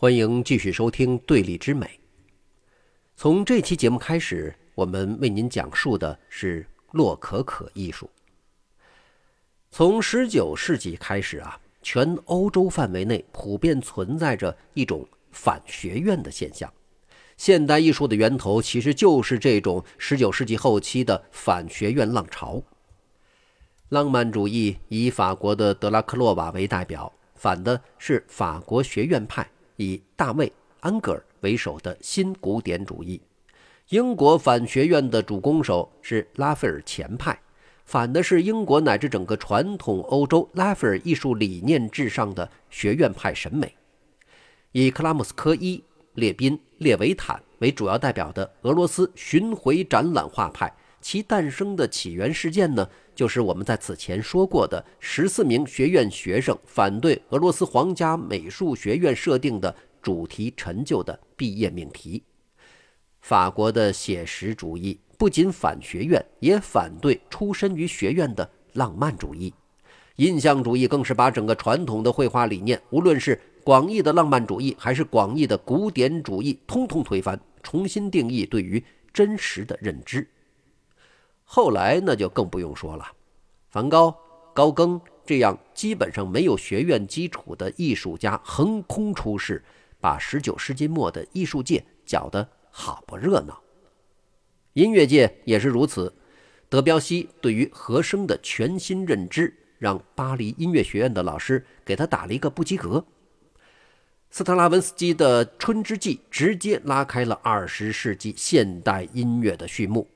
欢迎继续收听《对立之美》。从这期节目开始，我们为您讲述的是洛可可艺术。从19世纪开始啊，全欧洲范围内普遍存在着一种反学院的现象。现代艺术的源头其实就是这种19世纪后期的反学院浪潮。浪漫主义以法国的德拉克洛瓦为代表，反的是法国学院派。以大卫·安格尔为首的新古典主义，英国反学院的主攻手是拉斐尔前派，反的是英国乃至整个传统欧洲拉斐尔艺术理念至上的学院派审美。以克拉姆斯科伊、列宾、列维坦为主要代表的俄罗斯巡回展览画派，其诞生的起源事件呢？就是我们在此前说过的十四名学院学生反对俄罗斯皇家美术学院设定的主题陈旧的毕业命题。法国的写实主义不仅反学院，也反对出身于学院的浪漫主义。印象主义更是把整个传统的绘画理念，无论是广义的浪漫主义还是广义的古典主义，通通推翻，重新定义对于真实的认知。后来那就更不用说了，梵高、高更这样基本上没有学院基础的艺术家横空出世，把19世纪末的艺术界搅得好不热闹。音乐界也是如此，德彪西对于和声的全新认知，让巴黎音乐学院的老师给他打了一个不及格。斯特拉文斯基的《春之祭》直接拉开了20世纪现代音乐的序幕。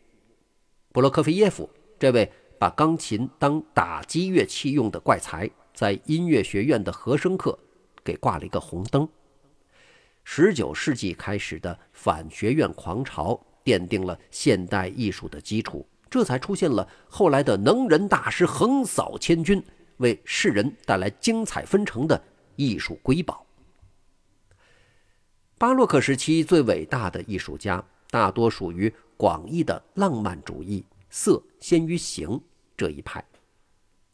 布洛克菲耶夫这位把钢琴当打击乐器用的怪才，在音乐学院的和声课给挂了一个红灯。十九世纪开始的反学院狂潮，奠定了现代艺术的基础，这才出现了后来的能人大师横扫千军，为世人带来精彩纷呈的艺术瑰宝。巴洛克时期最伟大的艺术家，大多属于。广义的浪漫主义，色先于形这一派，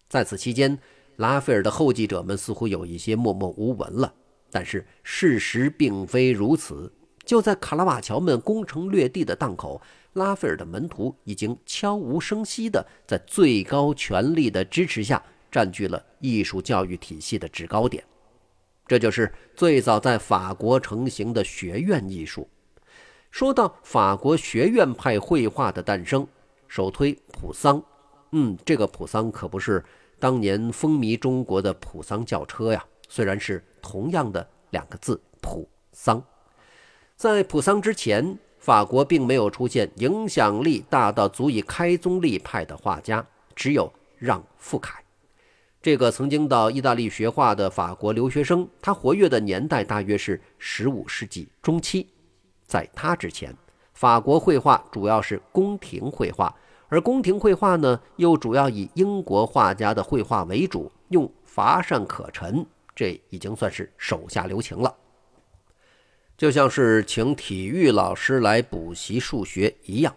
在此期间，拉斐尔的后继者们似乎有一些默默无闻了。但是事实并非如此。就在卡拉瓦乔们攻城略地的档口，拉斐尔的门徒已经悄无声息地在最高权力的支持下占据了艺术教育体系的制高点。这就是最早在法国成型的学院艺术。说到法国学院派绘画的诞生，首推普桑。嗯，这个普桑可不是当年风靡中国的普桑轿车呀，虽然是同样的两个字“普桑”。在普桑之前，法国并没有出现影响力大到足以开宗立派的画家，只有让·富凯。这个曾经到意大利学画的法国留学生，他活跃的年代大约是十五世纪中期。在他之前，法国绘画主要是宫廷绘画，而宫廷绘画呢，又主要以英国画家的绘画为主，用乏善可陈，这已经算是手下留情了。就像是请体育老师来补习数学一样，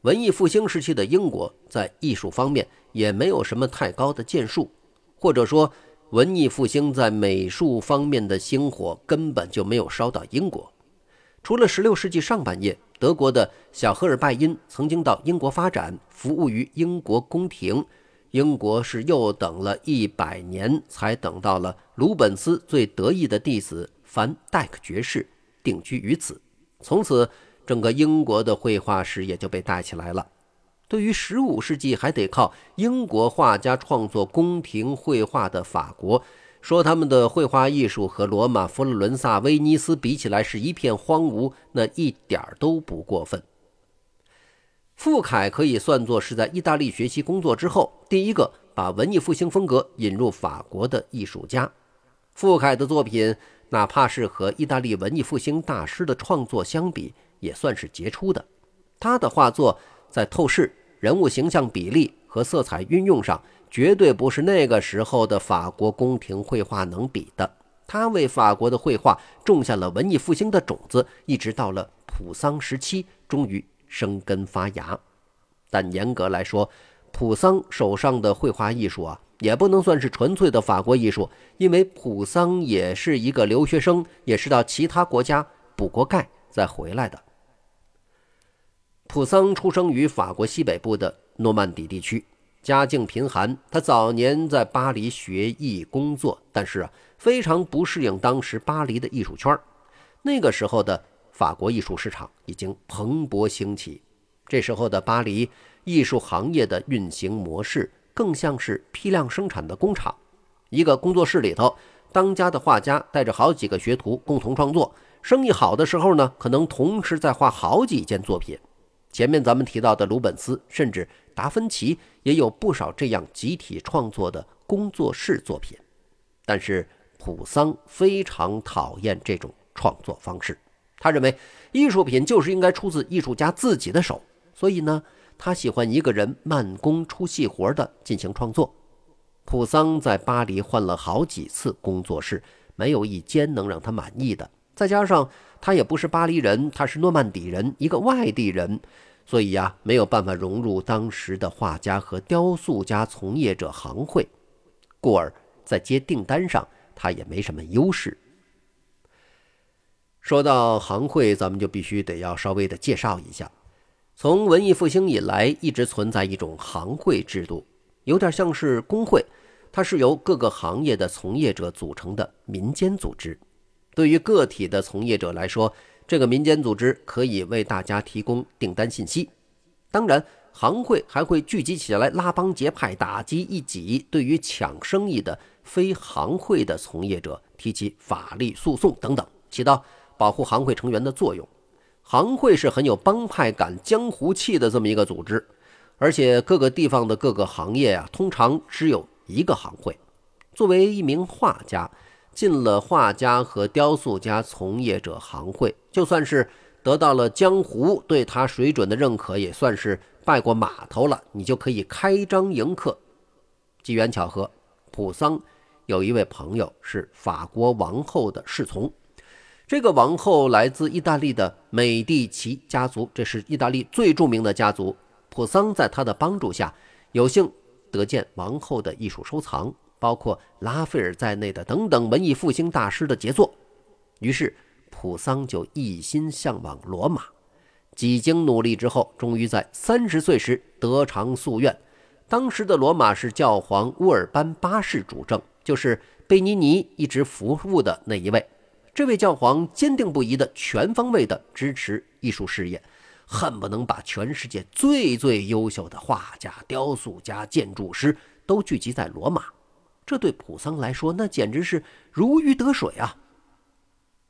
文艺复兴时期的英国在艺术方面也没有什么太高的建树，或者说，文艺复兴在美术方面的星火根本就没有烧到英国。除了16世纪上半叶，德国的小赫尔拜因曾经到英国发展，服务于英国宫廷。英国是又等了一百年，才等到了鲁本斯最得意的弟子凡戴克爵士定居于此。从此，整个英国的绘画史也就被带起来了。对于15世纪还得靠英国画家创作宫廷绘画的法国。说他们的绘画艺术和罗马、佛罗伦萨、威尼斯比起来是一片荒芜，那一点儿都不过分。傅凯可以算作是在意大利学习工作之后第一个把文艺复兴风格引入法国的艺术家。傅凯的作品，哪怕是和意大利文艺复兴大师的创作相比，也算是杰出的。他的画作在透视、人物形象比例和色彩运用上。绝对不是那个时候的法国宫廷绘画能比的。他为法国的绘画种下了文艺复兴的种子，一直到了普桑时期，终于生根发芽。但严格来说，普桑手上的绘画艺术啊，也不能算是纯粹的法国艺术，因为普桑也是一个留学生，也是到其他国家补过钙再回来的。普桑出生于法国西北部的诺曼底地区，家境贫寒。他早年在巴黎学艺工作，但是啊，非常不适应当时巴黎的艺术圈。那个时候的法国艺术市场已经蓬勃兴起，这时候的巴黎艺术行业的运行模式更像是批量生产的工厂。一个工作室里头，当家的画家带着好几个学徒共同创作，生意好的时候呢，可能同时在画好几件作品。前面咱们提到的鲁本斯，甚至达芬奇，也有不少这样集体创作的工作室作品。但是普桑非常讨厌这种创作方式，他认为艺术品就是应该出自艺术家自己的手，所以呢，他喜欢一个人慢工出细活的进行创作。普桑在巴黎换了好几次工作室，没有一间能让他满意的。再加上他也不是巴黎人，他是诺曼底人，一个外地人，所以呀，没有办法融入当时的画家和雕塑家从业者行会，故而在接订单上他也没什么优势。说到行会，咱们就必须得要稍微的介绍一下，从文艺复兴以来一直存在一种行会制度，有点像是工会，它是由各个行业的从业者组成的民间组织。对于个体的从业者来说，这个民间组织可以为大家提供订单信息。当然，行会还会聚集起来拉帮结派，打击异己。对于抢生意的非行会的从业者，提起法律诉讼等等，起到保护行会成员的作用。行会是很有帮派感、江湖气的这么一个组织，而且各个地方的各个行业啊，通常只有一个行会。作为一名画家。进了画家和雕塑家从业者行会，就算是得到了江湖对他水准的认可，也算是拜过码头了。你就可以开张迎客。机缘巧合，普桑有一位朋友是法国王后的侍从，这个王后来自意大利的美第奇家族，这是意大利最著名的家族。普桑在他的帮助下，有幸得见王后的艺术收藏。包括拉斐尔在内的等等文艺复兴大师的杰作，于是普桑就一心向往罗马。几经努力之后，终于在三十岁时得偿夙愿。当时的罗马是教皇乌尔班八世主政，就是贝尼尼一直服务的那一位。这位教皇坚定不移地全方位地支持艺术事业，恨不能把全世界最最优秀的画家、雕塑家、建筑师都聚集在罗马。这对普桑来说，那简直是如鱼得水啊！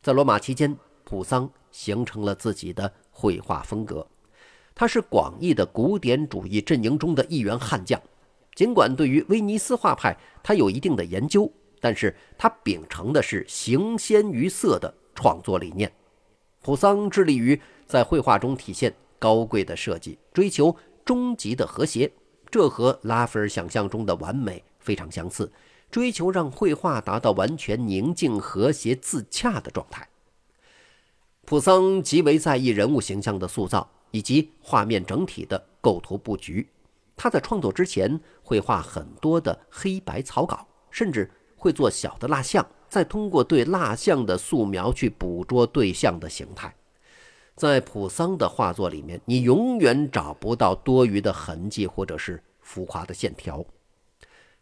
在罗马期间，普桑形成了自己的绘画风格。他是广义的古典主义阵营中的一员悍将。尽管对于威尼斯画派他有一定的研究，但是他秉承的是形先于色的创作理念。普桑致力于在绘画中体现高贵的设计，追求终极的和谐，这和拉斐尔想象中的完美非常相似。追求让绘画达到完全宁静、和谐、自洽的状态。普桑极为在意人物形象的塑造以及画面整体的构图布局。他在创作之前会画很多的黑白草稿，甚至会做小的蜡像，再通过对蜡像的素描去捕捉对象的形态。在普桑的画作里面，你永远找不到多余的痕迹或者是浮夸的线条。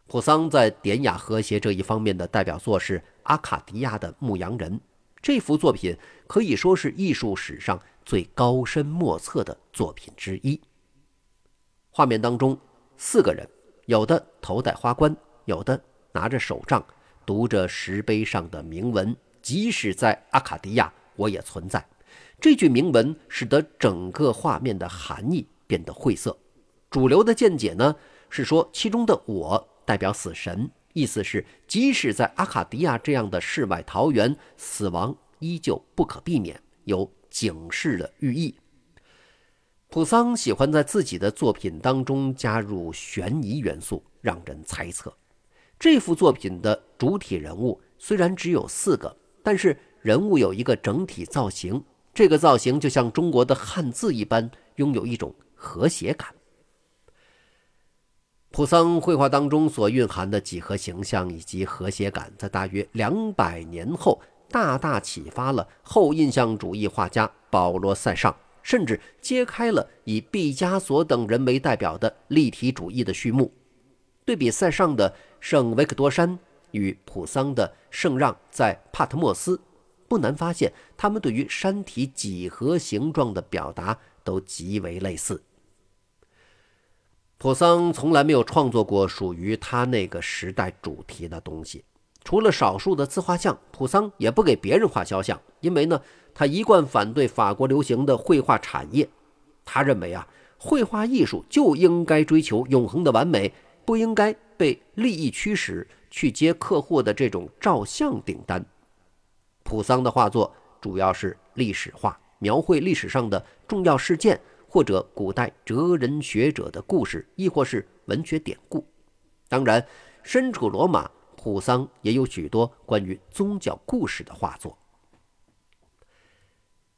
普桑在典雅和谐这一方面的代表作是《阿卡迪亚的牧羊人》，这幅作品可以说是艺术史上最高深莫测的作品之一。画面当中，四个人，有的头戴花冠，有的拿着手杖，读着石碑上的铭文：“即使在阿卡迪亚，我也存在。”这句铭文使得整个画面的含义变得晦涩。主流的见解呢，是说其中的我。代表死神，意思是即使在阿卡迪亚这样的世外桃源，死亡依旧不可避免，有警示的寓意。普桑喜欢在自己的作品当中加入悬疑元素，让人猜测。这幅作品的主体人物虽然只有四个，但是人物有一个整体造型，这个造型就像中国的汉字一般，拥有一种和谐感。普桑绘画当中所蕴含的几何形象以及和谐感，在大约两百年后，大大启发了后印象主义画家保罗·塞尚，甚至揭开了以毕加索等人为代表的立体主义的序幕。对比塞尚的《圣维克多山》与普桑的《圣让在帕特莫斯》，不难发现，他们对于山体几何形状的表达都极为类似。普桑从来没有创作过属于他那个时代主题的东西，除了少数的自画像，普桑也不给别人画肖像，因为呢，他一贯反对法国流行的绘画产业。他认为啊，绘画艺术就应该追求永恒的完美，不应该被利益驱使去接客户的这种照相订单。普桑的画作主要是历史画，描绘历史上的重要事件。或者古代哲人学者的故事，亦或是文学典故。当然，身处罗马，普桑也有许多关于宗教故事的画作。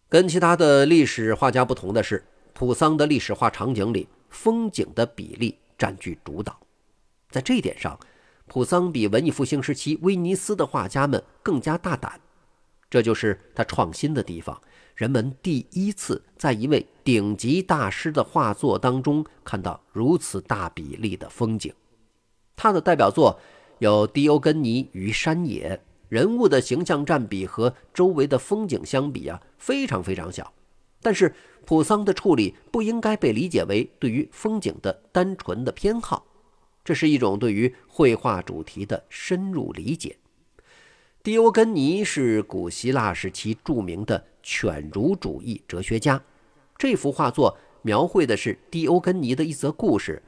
跟其他的历史画家不同的是，普桑的历史画场景里，风景的比例占据主导。在这一点上，普桑比文艺复兴时期威尼斯的画家们更加大胆，这就是他创新的地方。人们第一次在一位顶级大师的画作当中看到如此大比例的风景。他的代表作有《狄欧根尼与山野》，人物的形象占比和周围的风景相比啊，非常非常小。但是普桑的处理不应该被理解为对于风景的单纯的偏好，这是一种对于绘画主题的深入理解。狄欧根尼是古希腊时期著名的犬儒主义哲学家。这幅画作描绘的是狄欧根尼的一则故事。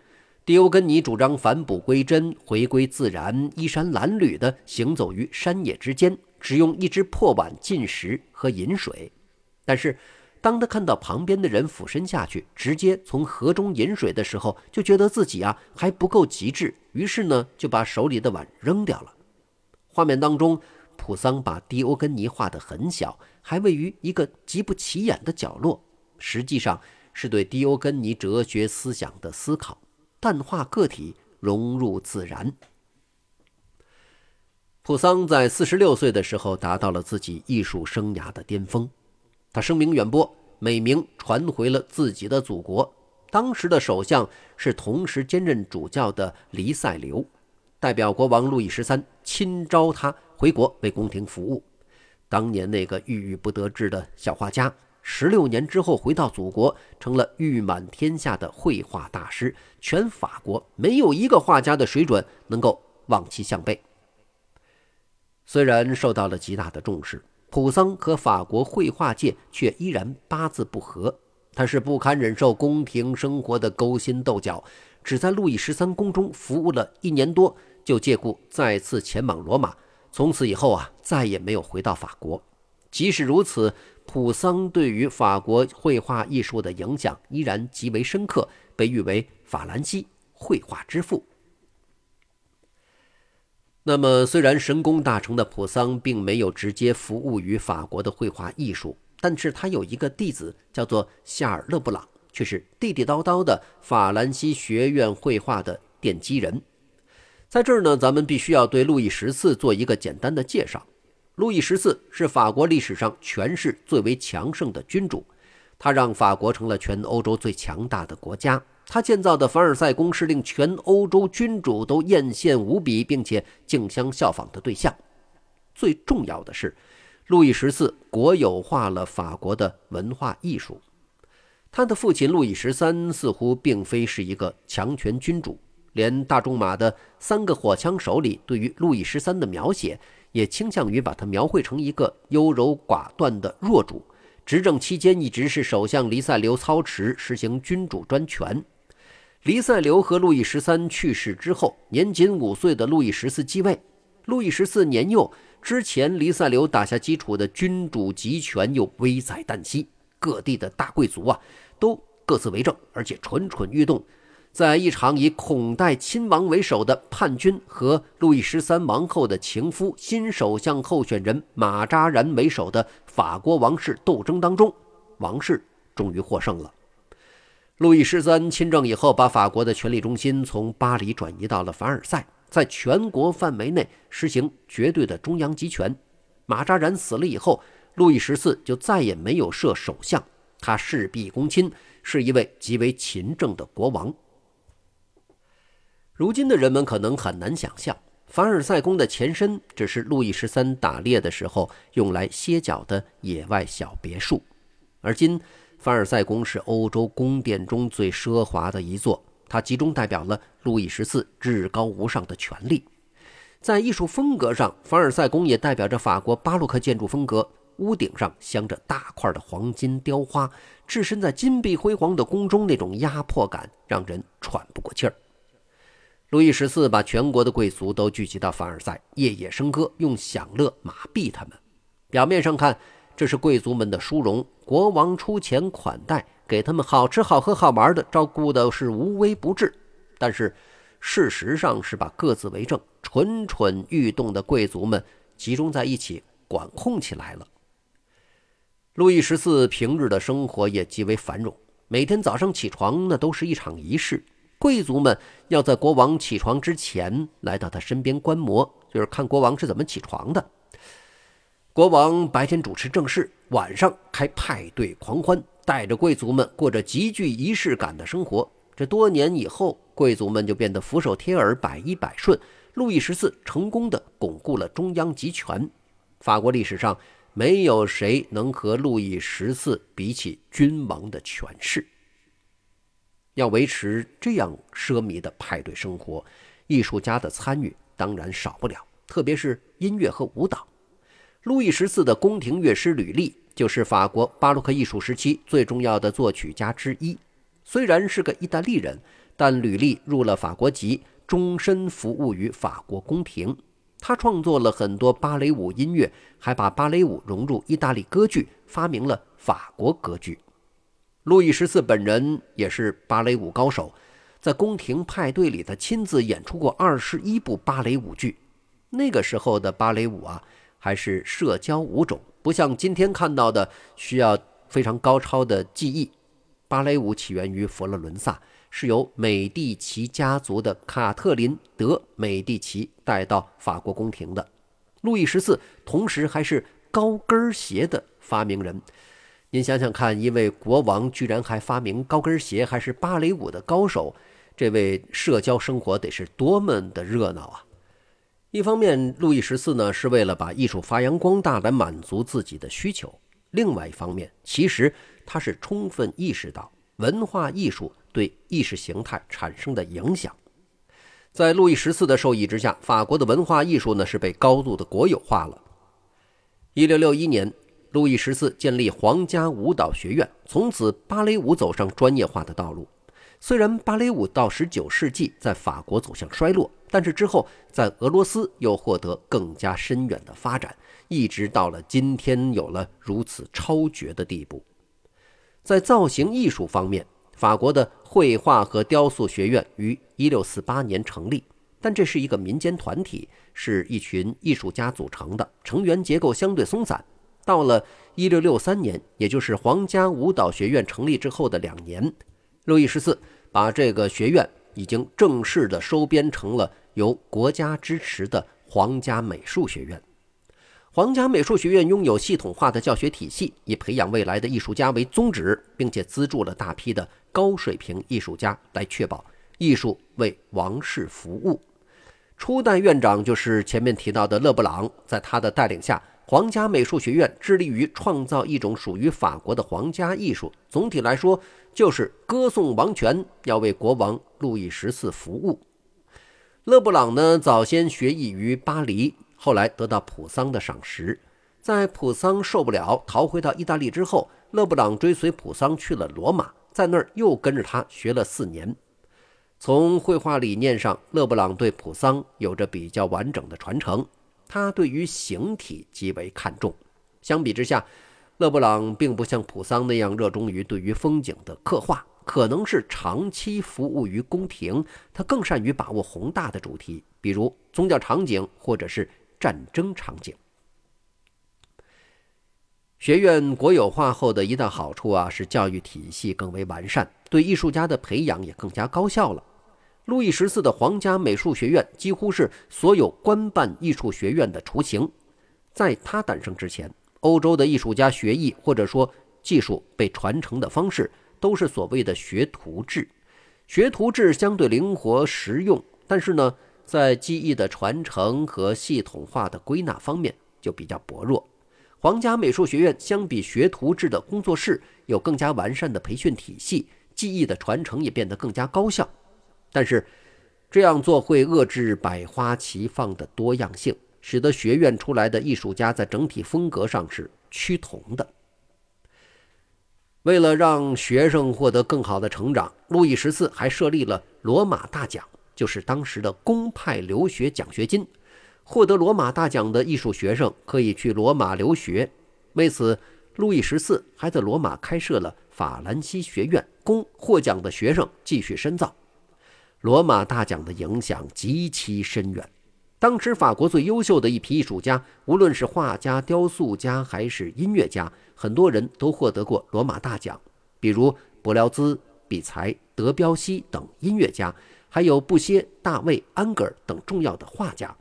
狄欧根尼主张返璞归真，回归自然，衣衫褴褛地行走于山野之间，只用一只破碗进食和饮水。但是，当他看到旁边的人俯身下去，直接从河中饮水的时候，就觉得自己啊还不够极致，于是呢就把手里的碗扔掉了。画面当中。普桑把迪欧根尼画得很小，还位于一个极不起眼的角落，实际上是对迪欧根尼哲学思想的思考，淡化个体，融入自然。普桑在四十六岁的时候达到了自己艺术生涯的巅峰，他声名远播，美名传回了自己的祖国。当时的首相是同时兼任主教的黎塞留，代表国王路易十三亲召他。回国为宫廷服务，当年那个郁郁不得志的小画家，十六年之后回到祖国，成了誉满天下的绘画大师。全法国没有一个画家的水准能够望其项背。虽然受到了极大的重视，普桑和法国绘画界却依然八字不合。他是不堪忍受宫廷生活的勾心斗角，只在路易十三宫中服务了一年多，就借故再次前往罗马。从此以后啊，再也没有回到法国。即使如此，普桑对于法国绘画艺术的影响依然极为深刻，被誉为“法兰西绘画之父”。那么，虽然神功大成的普桑并没有直接服务于法国的绘画艺术，但是他有一个弟子叫做夏尔·勒布朗，却是地地道道的法兰西学院绘画的奠基人。在这儿呢，咱们必须要对路易十四做一个简单的介绍。路易十四是法国历史上权势最为强盛的君主，他让法国成了全欧洲最强大的国家。他建造的凡尔赛宫是令全欧洲君主都艳羡无比，并且竞相效仿的对象。最重要的是，路易十四国有化了法国的文化艺术。他的父亲路易十三似乎并非是一个强权君主。连大仲马的三个火枪手里，对于路易十三的描写，也倾向于把他描绘成一个优柔寡断的弱主。执政期间，一直是首相黎塞留操持，实行君主专权。黎塞留和路易十三去世之后，年仅五岁的路易十四继位。路易十四年幼，之前黎塞留打下基础的君主集权又危在旦夕，各地的大贵族啊，都各自为政，而且蠢蠢欲动。在一场以孔代亲王为首的叛军和路易十三王后的情夫新首相候选人马扎然为首的法国王室斗争当中，王室终于获胜了。路易十三亲政以后，把法国的权力中心从巴黎转移到了凡尔赛，在全国范围内实行绝对的中央集权。马扎然死了以后，路易十四就再也没有设首相，他事必躬亲，是一位极为勤政的国王。如今的人们可能很难想象，凡尔赛宫的前身只是路易十三打猎的时候用来歇脚的野外小别墅，而今。凡尔赛宫是欧洲宫殿中最奢华的一座，它集中代表了路易十四至高无上的权力。在艺术风格上，凡尔赛宫也代表着法国巴洛克建筑风格。屋顶上镶着大块的黄金雕花，置身在金碧辉煌的宫中，那种压迫感让人喘不过气儿。路易十四把全国的贵族都聚集到凡尔赛，夜夜笙歌，用享乐麻痹他们。表面上看，这是贵族们的殊荣，国王出钱款待，给他们好吃好喝好玩的，照顾的是无微不至。但是，事实上是把各自为政、蠢蠢欲动的贵族们集中在一起管控起来了。路易十四平日的生活也极为繁荣，每天早上起床那都是一场仪式，贵族们要在国王起床之前来到他身边观摩，就是看国王是怎么起床的。国王白天主持政事，晚上开派对狂欢，带着贵族们过着极具仪式感的生活。这多年以后，贵族们就变得俯首帖耳，百依百顺。路易十四成功的巩固了中央集权。法国历史上没有谁能和路易十四比起君王的权势。要维持这样奢靡的派对生活，艺术家的参与当然少不了，特别是音乐和舞蹈。路易十四的宫廷乐师吕利就是法国巴洛克艺术时期最重要的作曲家之一。虽然是个意大利人，但吕利入了法国籍，终身服务于法国宫廷。他创作了很多芭蕾舞音乐，还把芭蕾舞融入意大利歌剧，发明了法国歌剧。路易十四本人也是芭蕾舞高手，在宫廷派对里，他亲自演出过二十一部芭蕾舞剧。那个时候的芭蕾舞啊。还是社交舞种，不像今天看到的需要非常高超的技艺。芭蕾舞起源于佛罗伦萨，是由美第奇家族的卡特琳·德·美第奇带到法国宫廷的。路易十四同时还是高跟鞋的发明人。您想想看，一位国王居然还发明高跟鞋，还是芭蕾舞的高手，这位社交生活得是多么的热闹啊！一方面，路易十四呢是为了把艺术发扬光大来满足自己的需求；另外一方面，其实他是充分意识到文化艺术对意识形态产生的影响。在路易十四的授意之下，法国的文化艺术呢是被高度的国有化了。一六六一年，路易十四建立皇家舞蹈学院，从此芭蕾舞走上专业化的道路。虽然芭蕾舞到十九世纪在法国走向衰落，但是之后在俄罗斯又获得更加深远的发展，一直到了今天有了如此超绝的地步。在造型艺术方面，法国的绘画和雕塑学院于一六四八年成立，但这是一个民间团体，是一群艺术家组成的，成员结构相对松散。到了一六六三年，也就是皇家舞蹈学院成立之后的两年。路易十四把这个学院已经正式的收编成了由国家支持的皇家美术学院。皇家美术学院拥有系统化的教学体系，以培养未来的艺术家为宗旨，并且资助了大批的高水平艺术家，来确保艺术为王室服务。初代院长就是前面提到的勒布朗，在他的带领下。皇家美术学院致力于创造一种属于法国的皇家艺术。总体来说，就是歌颂王权，要为国王路易十四服务。勒布朗呢，早先学艺于巴黎，后来得到普桑的赏识。在普桑受不了，逃回到意大利之后，勒布朗追随普桑去了罗马，在那儿又跟着他学了四年。从绘画理念上，勒布朗对普桑有着比较完整的传承。他对于形体极为看重，相比之下，勒布朗并不像普桑那样热衷于对于风景的刻画，可能是长期服务于宫廷，他更善于把握宏大的主题，比如宗教场景或者是战争场景。学院国有化后的一大好处啊，是教育体系更为完善，对艺术家的培养也更加高效了。路易十四的皇家美术学院几乎是所有官办艺术学院的雏形。在它诞生之前，欧洲的艺术家学艺或者说技术被传承的方式，都是所谓的学徒制。学徒制相对灵活实用，但是呢，在技艺的传承和系统化的归纳方面就比较薄弱。皇家美术学院相比学徒制的工作室有更加完善的培训体系，技艺的传承也变得更加高效。但是，这样做会遏制百花齐放的多样性，使得学院出来的艺术家在整体风格上是趋同的。为了让学生获得更好的成长，路易十四还设立了罗马大奖，就是当时的公派留学奖学金。获得罗马大奖的艺术学生可以去罗马留学。为此，路易十四还在罗马开设了法兰西学院，供获奖的学生继续深造。罗马大奖的影响极其深远。当时法国最优秀的一批艺术家，无论是画家、雕塑家还是音乐家，很多人都获得过罗马大奖，比如柏辽兹、比才、德彪西等音乐家，还有布歇、大卫、安格尔等重要的画家。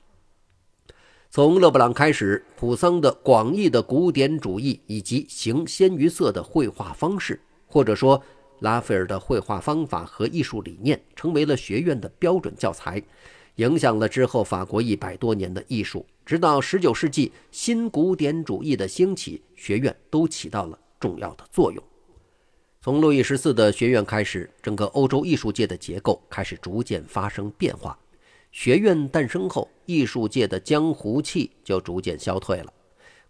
从勒布朗开始，普桑的广义的古典主义以及行鲜于色的绘画方式，或者说拉斐尔的绘画方法和艺术理念，成为了学院的标准教材，影响了之后法国一百多年的艺术。直到19世纪新古典主义的兴起，学院都起到了重要的作用。从路易十四的学院开始，整个欧洲艺术界的结构开始逐渐发生变化。学院诞生后，艺术界的江湖气就逐渐消退了，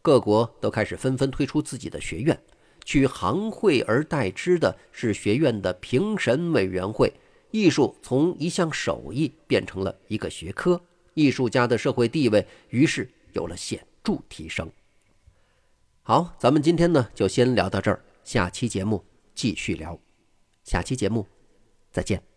各国都开始纷纷推出自己的学院，取行会而代之的是学院的评审委员会。艺术从一项手艺变成了一个学科，艺术家的社会地位于是有了显著提升。好，咱们今天呢就先聊到这儿，下期节目继续聊，下期节目再见。